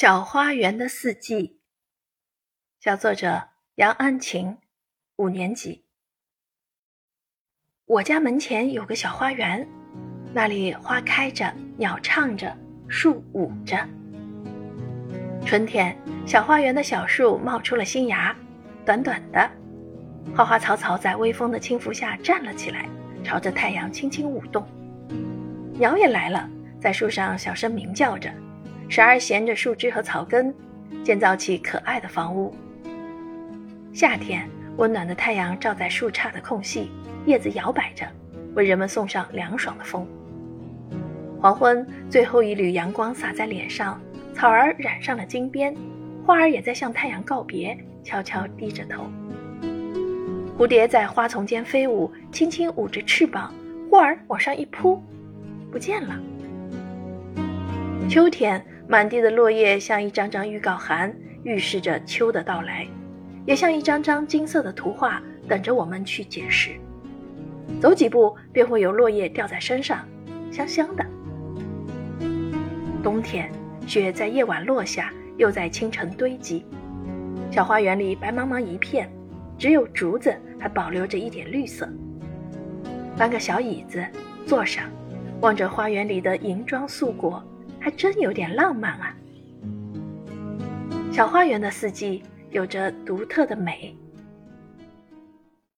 小花园的四季，小作者杨安晴，五年级。我家门前有个小花园，那里花开着，鸟唱着，树舞着。春天，小花园的小树冒出了新芽，短短的，花花草草在微风的轻拂下站了起来，朝着太阳轻轻舞动。鸟也来了，在树上小声鸣叫着。时而衔着树枝和草根，建造起可爱的房屋。夏天，温暖的太阳照在树杈的空隙，叶子摇摆着，为人们送上凉爽的风。黄昏，最后一缕阳光洒在脸上，草儿染上了金边，花儿也在向太阳告别，悄悄低着头。蝴蝶在花丛间飞舞，轻轻舞着翅膀，忽而往上一扑，不见了。秋天。满地的落叶像一张张预告函，预示着秋的到来，也像一张张金色的图画，等着我们去解释。走几步，便会有落叶掉在身上，香香的。冬天，雪在夜晚落下，又在清晨堆积。小花园里白茫茫一片，只有竹子还保留着一点绿色。搬个小椅子，坐上，望着花园里的银装素裹。还真有点浪漫啊！小花园的四季有着独特的美。